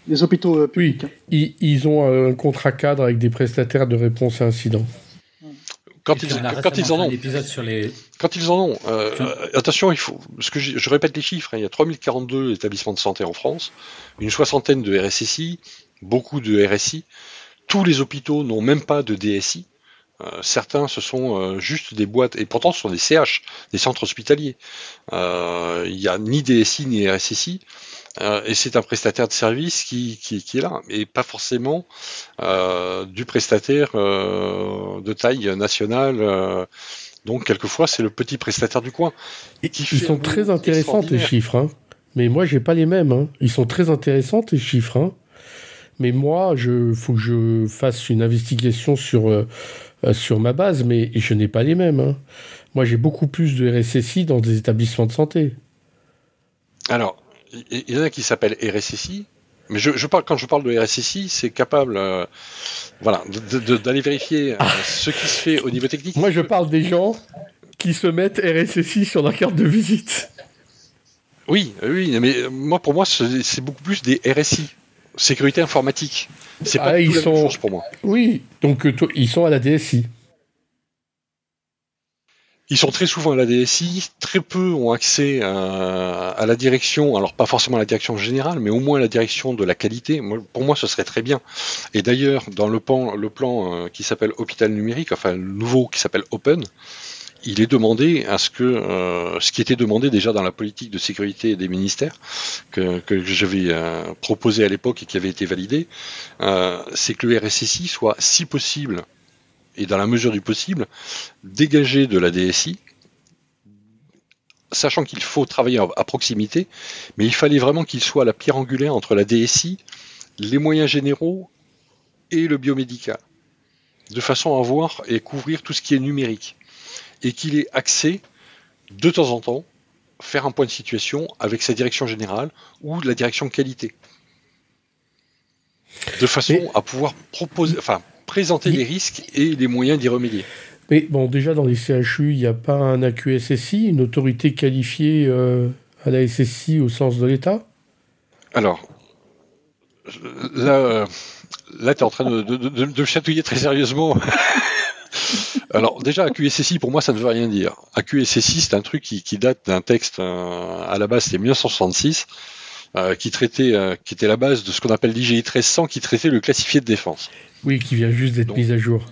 les hôpitaux euh, publics. Oui, ils, ont un contrat cadre avec des prestataires de réponse à incidents. Quand ils, quand ils, en ont, sur les... quand ils en ont, euh, attention, il faut, ce que je, répète les chiffres, hein, il y a 3042 établissements de santé en France, une soixantaine de RSSI, beaucoup de RSI, tous les hôpitaux n'ont même pas de DSI, euh, certains ce sont juste des boîtes, et pourtant ce sont des CH, des centres hospitaliers. Il n'y a ni DSI ni RSSI. Euh, et c'est un prestataire de service qui, qui, qui, est là, et pas forcément euh, du prestataire euh, de taille nationale Donc, quelquefois, c'est le petit prestataire du coin. Ils sont très intéressants, tes chiffres. Hein. Mais moi, j'ai pas les mêmes. Hein. Ils sont très intéressants, tes chiffres. Hein. Mais moi, il faut que je fasse une investigation sur, sur ma base, mais je n'ai pas les mêmes. Hein. Moi, j'ai beaucoup plus de RSSI dans des établissements de santé. Alors, il y en a qui s'appellent RSSI, mais je, parle, quand je parle de RSSI, c'est capable euh, voilà, d'aller vérifier ah. ce qui se fait au niveau technique. Moi, je parle des gens qui se mettent RSSI sur leur carte de visite. Oui, oui, mais moi, pour moi, c'est beaucoup plus des RSI sécurité informatique. C'est pas ah, ils la sont... pour moi. Oui, donc euh, ils sont à la DSI. Ils sont très souvent à la DSI, très peu ont accès à, la direction, alors pas forcément à la direction générale, mais au moins à la direction de la qualité. pour moi, ce serait très bien. Et d'ailleurs, dans le plan, le plan euh, qui s'appelle Hôpital numérique, enfin le nouveau qui s'appelle Open, il est demandé à ce que euh, ce qui était demandé déjà dans la politique de sécurité des ministères que, que j'avais euh, proposé à l'époque et qui avait été validé, euh, c'est que le RSSI soit, si possible et dans la mesure du possible, dégagé de la DSI, sachant qu'il faut travailler à proximité, mais il fallait vraiment qu'il soit la pierre angulaire entre la DSI, les moyens généraux et le biomédical, de façon à voir et couvrir tout ce qui est numérique et qu'il ait accès de temps en temps faire un point de situation avec sa direction générale ou la direction qualité. De façon à pouvoir proposer, enfin, présenter les risques et les moyens d'y remédier. Mais bon, déjà dans les CHU, il n'y a pas un AQSSI, une autorité qualifiée euh, à la SSI au sens de l'État? Alors, là, là tu es en train de, de, chatouiller très sérieusement. [LAUGHS] Alors déjà, AQSSI, pour moi, ça ne veut rien dire. AQSSI, c'est un truc qui, date d'un texte, euh, à la base, c'était 1966, euh, qui traitait, euh, qui était la base de ce qu'on appelle l'IGI 1300, qui traitait le classifié de défense. Oui, qui vient juste d'être mis à jour.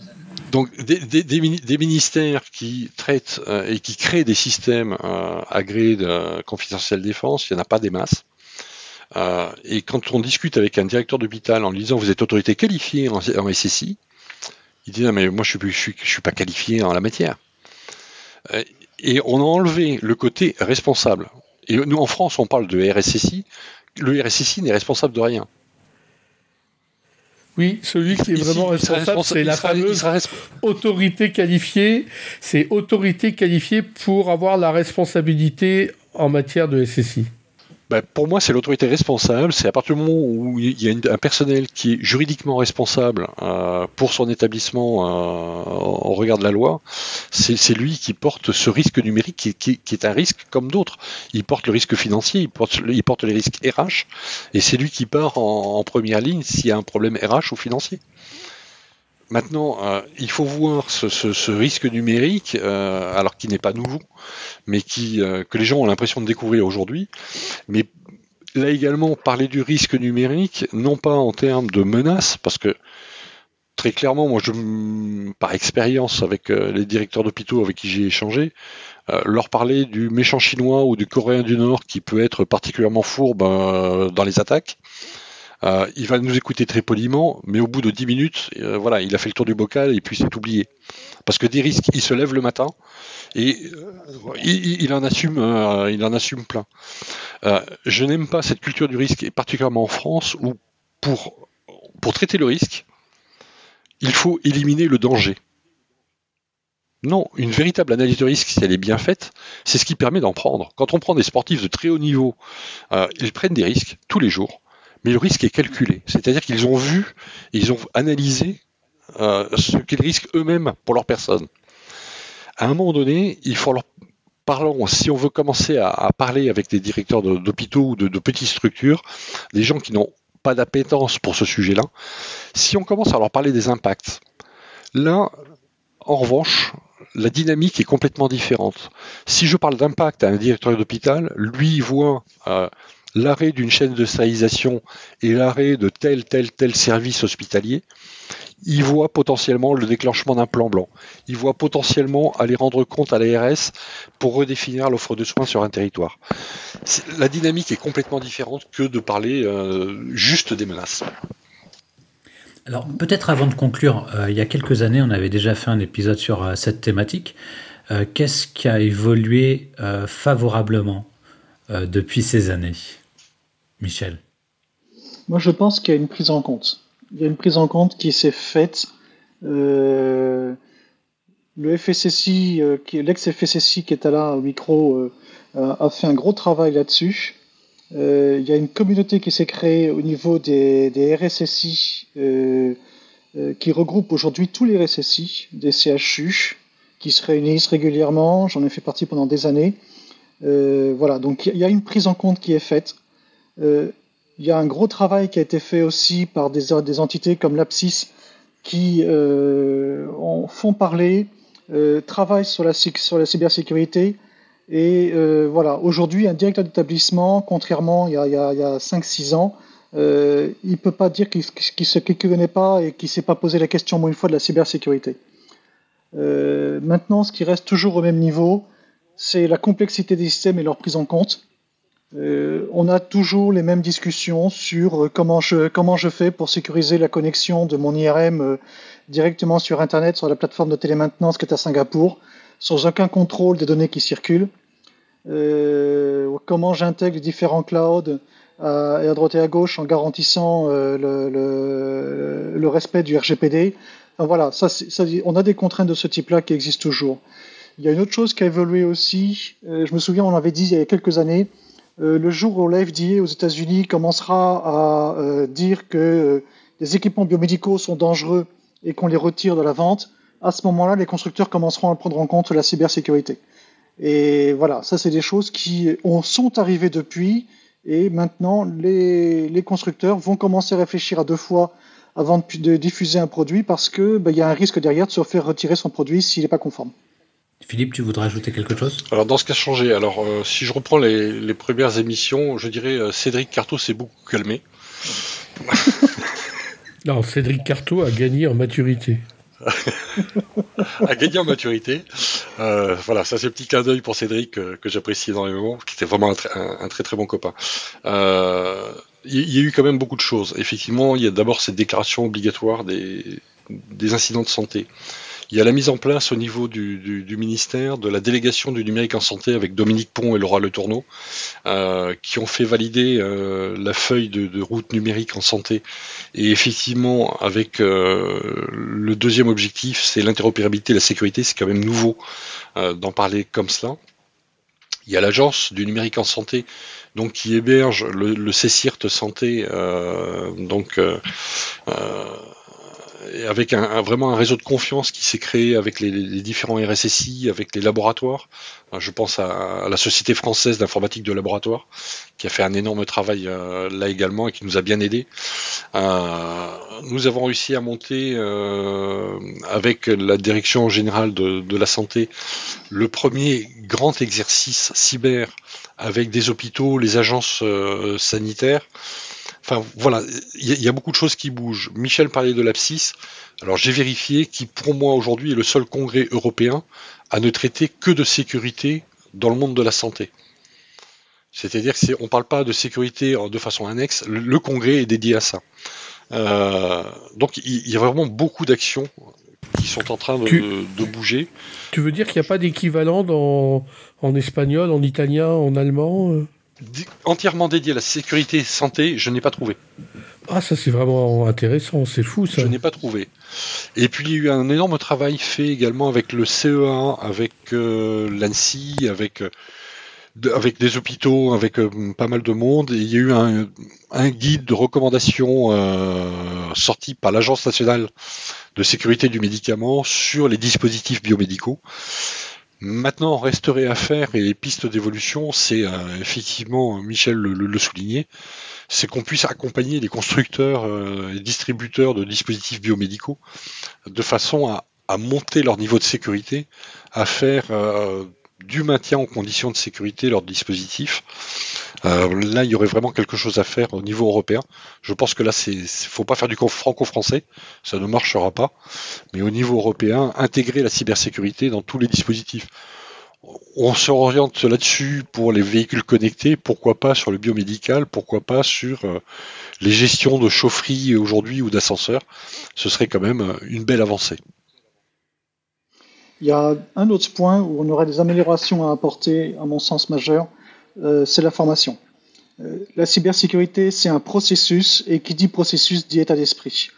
Donc des, ministères qui traitent et qui créent des systèmes agréés de confidentiel défense, il n'y en a pas des masses. et quand on discute avec un directeur d'hôpital en lui disant vous êtes autorité qualifiée en, en SSI, il dit mais moi je suis, je je suis pas qualifié en la matière. Euh, et on a enlevé le côté responsable. Et nous en France on parle de RSSI. Le RSSI n'est responsable de rien. Oui, celui qui est vraiment responsable, c'est la fameuse autorité qualifiée. C'est autorité qualifiée pour avoir la responsabilité en matière de SSI. Bah, pour moi, c'est l'autorité responsable. C'est à partir du moment où il y a un personnel qui est juridiquement responsable euh, pour son établissement euh, au regard de la loi, c'est lui qui porte ce risque numérique qui, est un risque comme d'autres. Il porte le risque financier, il porte, il porte les risques RH, et c'est lui qui part en première ligne s'il y a un problème RH ou financier. Maintenant, euh, il faut voir ce, risque numérique, euh, alors qui n'est pas nouveau, mais qui, euh, que les gens ont l'impression de découvrir aujourd'hui. Mais là également, parler du risque numérique, non pas en termes de menace, parce que très clairement, moi, je, par expérience avec les directeurs d'hôpitaux avec qui j'ai échangé, leur parler du méchant chinois ou du coréen du Nord qui peut être particulièrement fourbe dans les attaques, euh, il va nous écouter très poliment, mais au bout de 10 minutes, euh, voilà, il a fait le tour du bocal et puis c'est oublié. Parce que des risques, il se lève le matin et euh, il, en assume, il en assume plein. je n'aime pas cette culture du risque, et particulièrement en France, où pour, pour traiter le risque, il faut éliminer le danger. Non, une véritable analyse de risque, si elle est bien faite, c'est ce qui permet d'en prendre. Quand on prend des sportifs de très haut niveau, ils prennent des risques tous les jours mais le risque est calculé. C'est-à-dire qu'ils ont vu, ils ont analysé euh, ce qu'ils risquent eux-mêmes pour leur personne. À un moment donné, il faut leur parlons, si on veut commencer à, parler avec des directeurs d'hôpitaux ou de, petites structures, des gens qui n'ont pas d'appétence pour ce sujet-là, si on commence à leur parler des impacts, là, en revanche, la dynamique est complètement différente. Si je parle d'impact à un directeur d'hôpital, lui il voit euh, l'arrêt d'une chaîne de stérilisation et l'arrêt de tel, tel, tel service hospitalier, il voit potentiellement le déclenchement d'un plan blanc. Il voit potentiellement aller rendre compte à l'ARS pour redéfinir l'offre de soins sur un territoire. La dynamique est complètement différente que de parler euh, juste des menaces. Alors peut-être avant de conclure, euh, il y a quelques années, on avait déjà fait un épisode sur euh, cette thématique. qu'est-ce qui a évolué favorablement depuis ces années? Michel Moi, je pense qu'il y a une prise en compte. Il y a une prise en compte qui s'est faite. le FSSI, l'ex-FSSI qui était là au micro, a fait un gros travail là-dessus. Euh, il y a une communauté qui s'est créée au niveau des, des RSSI euh, euh, qui regroupe aujourd'hui tous les RSSI des CHU qui se réunissent régulièrement. J'en ai fait partie pendant des années. voilà, donc il y a une prise en compte qui est faite. Il y a un gros travail qui a été fait aussi par des, entités comme l'APSIS qui en font parler, travaillent sur la, cybersécurité, et euh, voilà, aujourd'hui, un directeur d'établissement, contrairement il y a, a, 5-6 ans, euh, il ne peut pas dire qu'il ne se connaît pas et qu'il ne s'est pas posé la question au moins une fois de la cybersécurité. Euh, maintenant, ce qui reste toujours au même niveau, c'est la complexité des systèmes et leur prise en compte. Euh, on a toujours les mêmes discussions sur comment je, comment je fais pour sécuriser la connexion de mon IRM euh, directement sur Internet, sur la plateforme de télémaintenance qui est à Singapour, sans aucun contrôle des données qui circulent. Euh, comment j'intègre différents clouds à, à droite et à gauche en garantissant euh, le, le, respect du RGPD. voilà, ça, ça, on a des contraintes de ce type-là qui existent toujours. Il y a une autre chose qui a évolué aussi. Euh, je me souviens, on avait dit il y a quelques années, le jour où l'FDA aux États-Unis commencera à dire que les équipements biomédicaux sont dangereux et qu'on les retire de la vente, à ce moment-là, les constructeurs commenceront à prendre en compte la cybersécurité. Et voilà, ça c'est des choses qui sont arrivées depuis. Et maintenant, les, constructeurs vont commencer à réfléchir à deux fois avant de, diffuser un produit parce qu'il ben, y a un risque derrière de se faire retirer son produit s'il n'est pas conforme. Philippe, tu voudrais ajouter quelque chose? Alors dans ce cas changé, alors euh, si je reprends les, premières émissions, je dirais euh, Cédric Carto s'est beaucoup calmé. [LAUGHS] non, Cédric Carto a gagné en maturité. [LAUGHS] a gagné en maturité. Euh, voilà, ça c'est un petit clin d'œil pour Cédric euh, que j'apprécie énormément, qui était vraiment un, très très bon copain. Euh, il y, a eu quand même beaucoup de choses. Effectivement, il y a d'abord cette déclaration obligatoire des, des incidents de santé. Il y a la mise en place au niveau du, ministère de la délégation du numérique en santé avec Dominique Pont et Laura Le Tourneau, euh, qui ont fait valider euh, la feuille de, route numérique en santé. Et effectivement, avec euh, le deuxième objectif, c'est l'interopérabilité et la sécurité. C'est quand même nouveau d'en parler comme cela. Il y a l'agence du numérique en santé, donc qui héberge le, le santé, donc avec un, vraiment un réseau de confiance qui s'est créé avec les, différents RSSI, avec les laboratoires. Je pense à, la Société française d'informatique de laboratoire, qui a fait un énorme travail euh, là également et qui nous a bien aidés. Euh, nous avons réussi à monter euh, avec la direction générale de, de, la santé le premier grand exercice cyber avec des hôpitaux, les agences sanitaires. Enfin voilà, il y, a beaucoup de choses qui bougent. Michel parlait de l'abscisse. Alors j'ai vérifié qui pour moi aujourd'hui est le seul congrès européen à ne traiter que de sécurité dans le monde de la santé. C'est-à-dire qu'on ne parle pas de sécurité de façon annexe, le, congrès est dédié à ça. Euh, donc il y, a vraiment beaucoup d'actions qui sont en train de, bouger. Tu veux dire qu'il n'y a pas d'équivalent en espagnol, en italien, en allemand euh? Entièrement dédié à la sécurité santé, je n'ai pas trouvé. Ah, ça c'est vraiment intéressant, c'est fou ça. Je n'ai pas trouvé. Et puis il y a eu un énorme travail fait également avec le CEA, avec euh, l'ANSI, avec, euh, avec des hôpitaux, avec euh, pas mal de monde. Et il y a eu un, guide de recommandation sorti par l'Agence nationale de sécurité du médicament sur les dispositifs biomédicaux. Maintenant, resterait à faire et les pistes d'évolution, c'est euh, effectivement, Michel le, soulignait, c'est qu'on puisse accompagner les constructeurs euh, et distributeurs de dispositifs biomédicaux de façon à, monter leur niveau de sécurité, à faire euh, du maintien en conditions de sécurité leur dispositif. Euh, là, il y aurait vraiment quelque chose à faire au niveau européen. Je pense que là, c'est faut pas faire du franco-français, ça ne marchera pas. Mais au niveau européen, intégrer la cybersécurité dans tous les dispositifs. On s'oriente là-dessus pour les véhicules connectés, pourquoi pas sur le biomédical, pourquoi pas sur euh, les gestions de chaufferie aujourd'hui ou d'ascenseurs? Ce serait quand même euh, une belle avancée. Il y a un autre point où on aurait des améliorations à apporter, à mon sens majeur, c'est la formation. Euh, la cybersécurité, c'est un processus, et qui dit processus dit état d'esprit.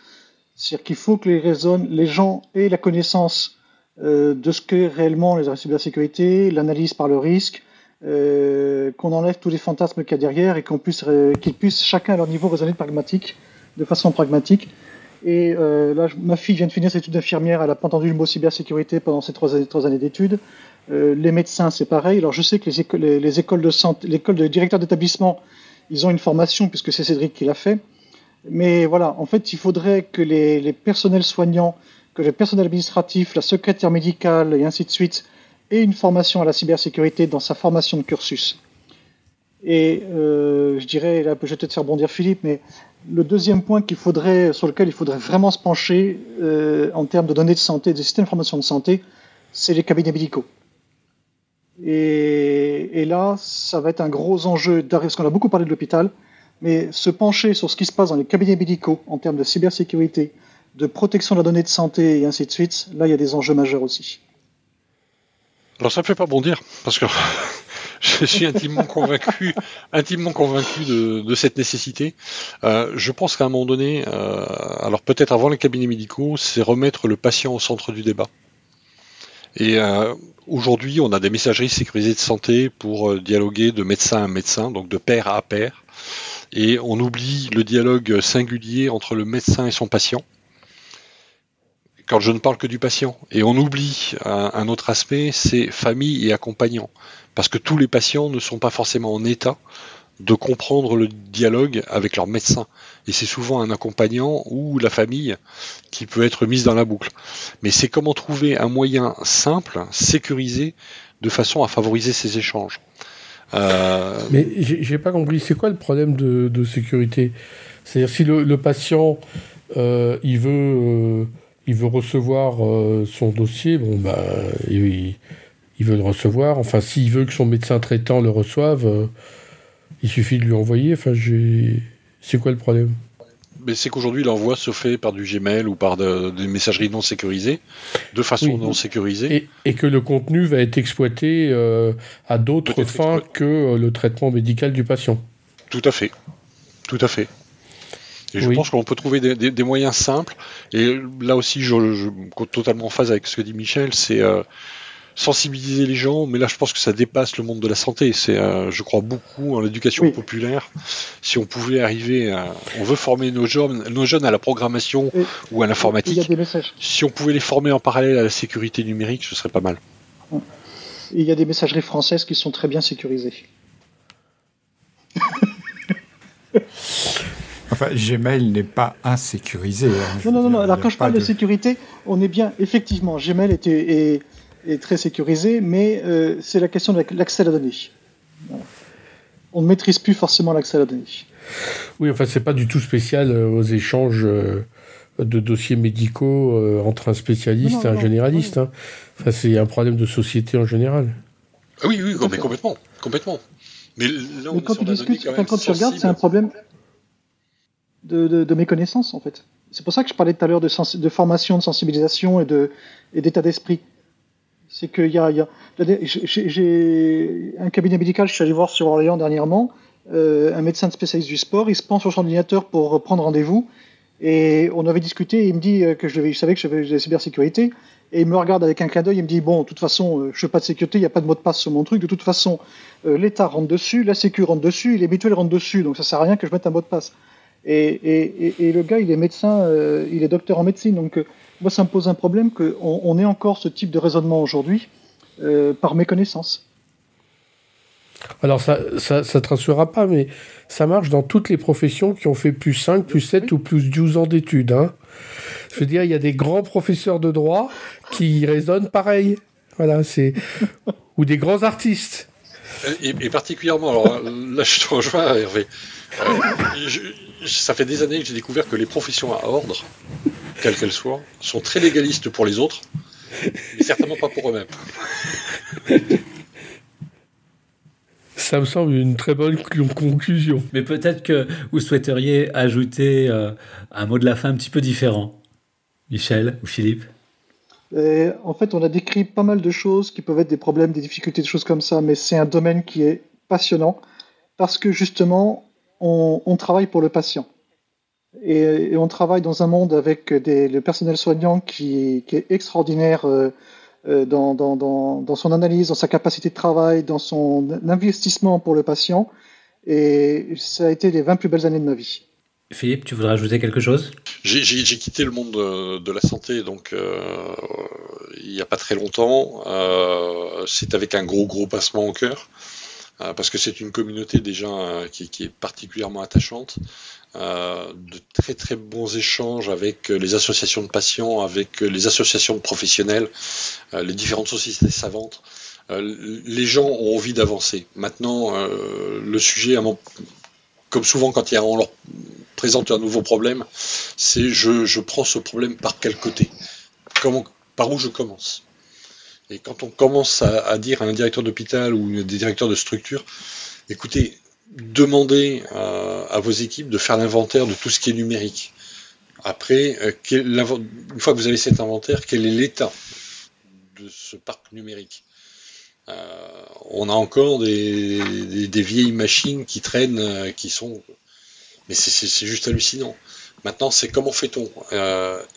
C'est-à-dire qu'il faut que les, les gens aient la connaissance euh, de ce qu'est réellement la cybersécurité, l'analyse par le risque, qu'on enlève tous les fantasmes qu'il y a derrière et qu'on puisse, qu'ils puissent chacun à leur niveau raisonner pragmatique, de façon pragmatique. Et là, ma fille vient de finir ses études d'infirmière, elle n'a pas entendu le mot cybersécurité pendant ses trois années d'études. Euh, les médecins, c'est pareil. Alors je sais que les, écoles de santé, l'école de directeur d'établissement, ils ont une formation puisque c'est Cédric qui l'a fait. Mais voilà, en fait, il faudrait que les, personnels soignants, que le personnel administratif, la secrétaire médicale et ainsi de suite aient une formation à la cybersécurité dans sa formation de cursus. Et euh, je dirais, là, je vais peut-être faire bondir Philippe, mais le deuxième point faudrait, sur lequel il faudrait vraiment se pencher euh, en termes de données de santé, des systèmes d'information de santé, c'est les cabinets médicaux. Et, là, ça va être un gros enjeu, parce qu'on a beaucoup parlé de l'hôpital, mais se pencher sur ce qui se passe dans les cabinets médicaux en termes de cybersécurité, de protection de la donnée de santé et ainsi de suite, là, il y a des enjeux majeurs aussi. Alors ça ne fait pas bondir, parce que [LAUGHS] je suis intimement convaincu, [LAUGHS] intimement convaincu de, cette nécessité. Euh, je pense qu'à un moment donné, euh, alors peut-être avant les cabinets médicaux, c'est remettre le patient au centre du débat. Et euh, aujourd'hui, on a des messageries sécurisées de santé pour euh, dialoguer de médecin à médecin, donc de pair à pair. Et on oublie le dialogue singulier entre le médecin et son patient. Quand je ne parle que du patient. Et on oublie un autre aspect, c'est famille et accompagnant. Parce que tous les patients ne sont pas forcément en état de comprendre le dialogue avec leur médecin. Et c'est souvent un accompagnant ou la famille qui peut être mise dans la boucle. Mais c'est comment trouver un moyen simple, sécurisé, de façon à favoriser ces échanges. Euh... Mais j'ai pas compris, c'est quoi le problème de, sécurité? C'est-à-dire si le, patient euh, il veut euh, il veut recevoir euh, son dossier, bon bah il, il, veut le recevoir. Enfin, s'il veut que son médecin traitant le reçoive il suffit de lui envoyer. Enfin, c'est quoi le problème? Mais c'est qu'aujourd'hui l'envoi se fait par du Gmail ou par des messageries non sécurisées, de façon non sécurisée. Et, que le contenu va être exploité euh, à d'autres fins que euh, le traitement médical du patient. Tout à fait. Tout à fait. Et je pense qu'on peut trouver des, moyens simples. Et là aussi, je, je, totalement en phase avec ce que dit Michel, c'est euh, sensibiliser les gens, mais là je pense que ça dépasse le monde de la santé. C'est, euh, je crois beaucoup en l'éducation populaire. Si on pouvait arriver, à, on veut former nos jeunes, nos jeunes à la programmation ou à l'informatique. Si on pouvait les former en parallèle à la sécurité numérique, ce serait pas mal. Il y a des messageries françaises qui sont très bien sécurisées. [LAUGHS] Enfin, Gmail n'est pas insécurisé. Hein. non, non, non, Alors, quand je parle de... sécurité, on est bien, effectivement, Gmail était, est très sécurisé, mais euh, c'est la question de l'accès à la donnée. On ne maîtrise plus forcément l'accès à la donnée. Oui, enfin, c'est pas du tout spécial euh, aux échanges euh, de dossiers médicaux entre un spécialiste et un généraliste. Hein. Enfin, c'est un problème de société en général. Ah oui, oui, mais complètement, complètement. Mais, quand tu discutes, quand, tu regardes, c'est un problème de, méconnaissance, en fait. C'est pour ça que je parlais tout à l'heure de, de, formation, de sensibilisation et d'état et d'esprit. C'est qu'il y a, j'ai un cabinet médical, je suis allé voir sur Orléans dernièrement, euh, un médecin spécialiste du sport, il se prend sur son ordinateur pour prendre rendez-vous, et on avait discuté, et il me dit que je, savais que j'avais de la cybersécurité, et il me regarde avec un clin d'œil, il me dit bon, de toute façon, euh, je ne fais pas de sécurité, il n'y a pas de mot de passe sur mon truc, de toute façon, euh, l'État rentre dessus, la Sécu rentre dessus, les mutuelles rentrent dessus, donc ça sert à rien que je mette un mot de passe. Et, et, le gars, il est médecin, il est docteur en médecine, donc moi, ça me pose un problème qu'on on ait encore ce type de raisonnement aujourd'hui euh, par méconnaissance. Alors, ça ne ça, ça te rassurera pas, mais ça marche dans toutes les professions qui ont fait plus 5, plus 7 ou plus 12 ans d'études. Hein. Je veux dire, il y a des grands professeurs de droit qui raisonnent pareil. Voilà, c'est. [LAUGHS] ou des grands artistes. Et, particulièrement, alors là, je te rejoins, Hervé. Euh, ça fait des années que j'ai découvert que les professions à ordre quelles qu'elles soient, sont très légalistes pour les autres, mais certainement pas pour eux-mêmes. Ça me semble une très bonne conclusion. Mais peut-être que vous souhaiteriez ajouter euh, un mot de la fin un petit peu différent. Michel ou Philippe? En fait, on a décrit pas mal de choses qui peuvent être des problèmes, des difficultés, des choses comme ça, mais c'est un domaine qui est passionnant parce que justement, on, travaille pour le patient. Et, on travaille dans un monde avec des, le personnel soignant qui, est extraordinaire euh, euh, dans, dans, son analyse, dans sa capacité de travail, dans son investissement pour le patient. Et ça a été les 20 plus belles années de ma vie. Philippe, tu voudrais ajouter quelque chose? J'ai quitté le monde de, la santé donc euh, il n'y a pas très longtemps. Euh, c'est avec un gros gros passement au cœur euh, parce que c'est une communauté déjà qui, est particulièrement attachante. de très très bons échanges avec les associations de patients, avec les associations de professionnels, les différentes sociétés savantes. les gens ont envie d'avancer. Maintenant, le sujet, comme souvent quand on leur présente un nouveau problème, c'est je, prends ce problème par quel côté? Par où je commence? Et quand on commence à, dire à un directeur d'hôpital ou des directeurs de structure, écoutez, demandez à, vos équipes de faire l'inventaire de tout ce qui est numérique. Après, euh, une fois que vous avez cet inventaire, quel est l'état de ce parc numérique? Euh, On a encore des, vieilles machines qui traînent, euh, qui sont mais c'est juste hallucinant. Maintenant, c'est comment fait-on?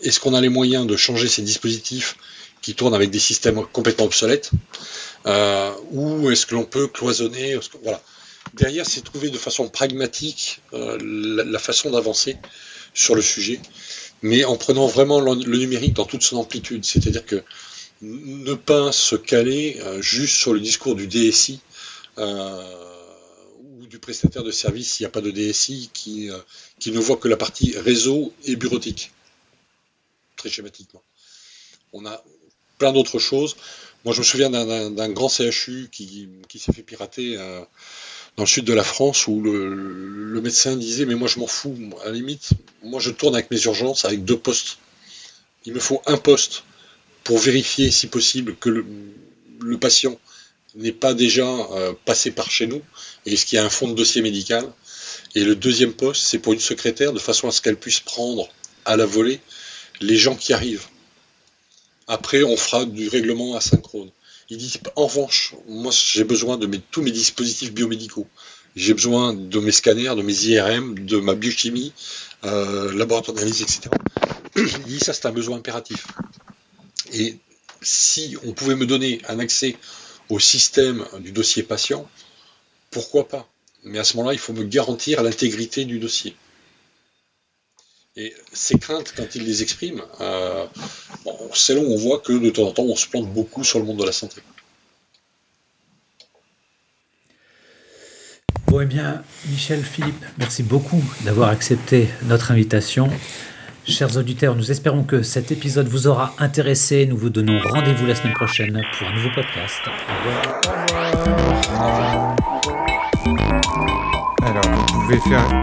Est-ce qu'on a les moyens de changer ces dispositifs? Qui tournent avec des systèmes complètement obsolètes euh, Ou est-ce que l'on peut cloisonner Voilà. Derrière, c'est trouver de façon pragmatique euh, la, façon d'avancer sur le sujet, mais en prenant vraiment le, numérique dans toute son amplitude. C'est-à-dire que ne pas se caler juste sur le discours du DSI du prestataire de service s'il n'y a pas de DSI qui, euh, qui ne voit que la partie réseau et bureautique. Très schématiquement. On a plein d'autres choses. Moi, je me souviens d'un grand CHU qui, s'est fait pirater euh, dans le sud de la France où le, médecin disait Mais moi, je m'en fous. À la limite, moi, je tourne avec mes urgences avec deux postes. Il me faut un poste pour vérifier, si possible, que le patient n'est pas déjà euh, passé par chez nous et ce qu'il y a un fond de dossier médical. Et le deuxième poste, c'est pour une secrétaire de façon à ce qu'elle puisse prendre à la volée les gens qui arrivent. Après, on fera du règlement asynchrone. Il dit, en revanche, moi j'ai besoin de tous mes dispositifs biomédicaux. J'ai besoin de mes scanners, de mes IRM, de ma biochimie, euh, laboratoire d'analyse, etc. Il dit, ça c'est un besoin impératif. Et si on pouvait me donner un accès au système du dossier patient, pourquoi pas? Mais à ce moment-là, il faut me garantir l'intégrité du dossier. Et ces craintes, quand il les exprime, euh, c'est là où on voit que de temps en temps, on se plante beaucoup sur le monde de la santé. Bon, eh bien, Michel Philippe, merci beaucoup d'avoir accepté notre invitation. Chers auditeurs, nous espérons que cet épisode vous aura intéressé. Nous vous donnons rendez-vous la semaine prochaine pour un nouveau podcast. Alors, vous pouvez faire